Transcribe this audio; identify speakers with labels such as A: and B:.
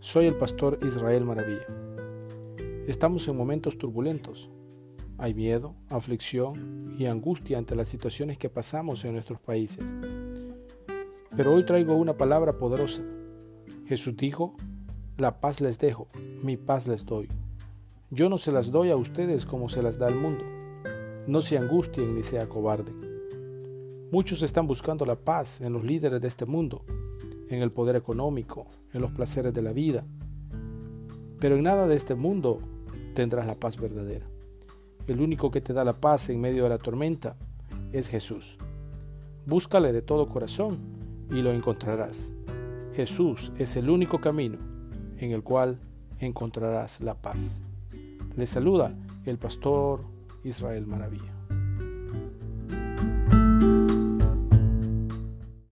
A: Soy el pastor Israel Maravilla. Estamos en momentos turbulentos. Hay miedo, aflicción y angustia ante las situaciones que pasamos en nuestros países. Pero hoy traigo una palabra poderosa. Jesús dijo, la paz les dejo, mi paz les doy. Yo no se las doy a ustedes como se las da al mundo. No se angustien ni se acobarden. Muchos están buscando la paz en los líderes de este mundo, en el poder económico, en los placeres de la vida. Pero en nada de este mundo tendrás la paz verdadera. El único que te da la paz en medio de la tormenta es Jesús. Búscale de todo corazón y lo encontrarás. Jesús es el único camino en el cual encontrarás la paz. Le saluda el pastor Israel Maravilla.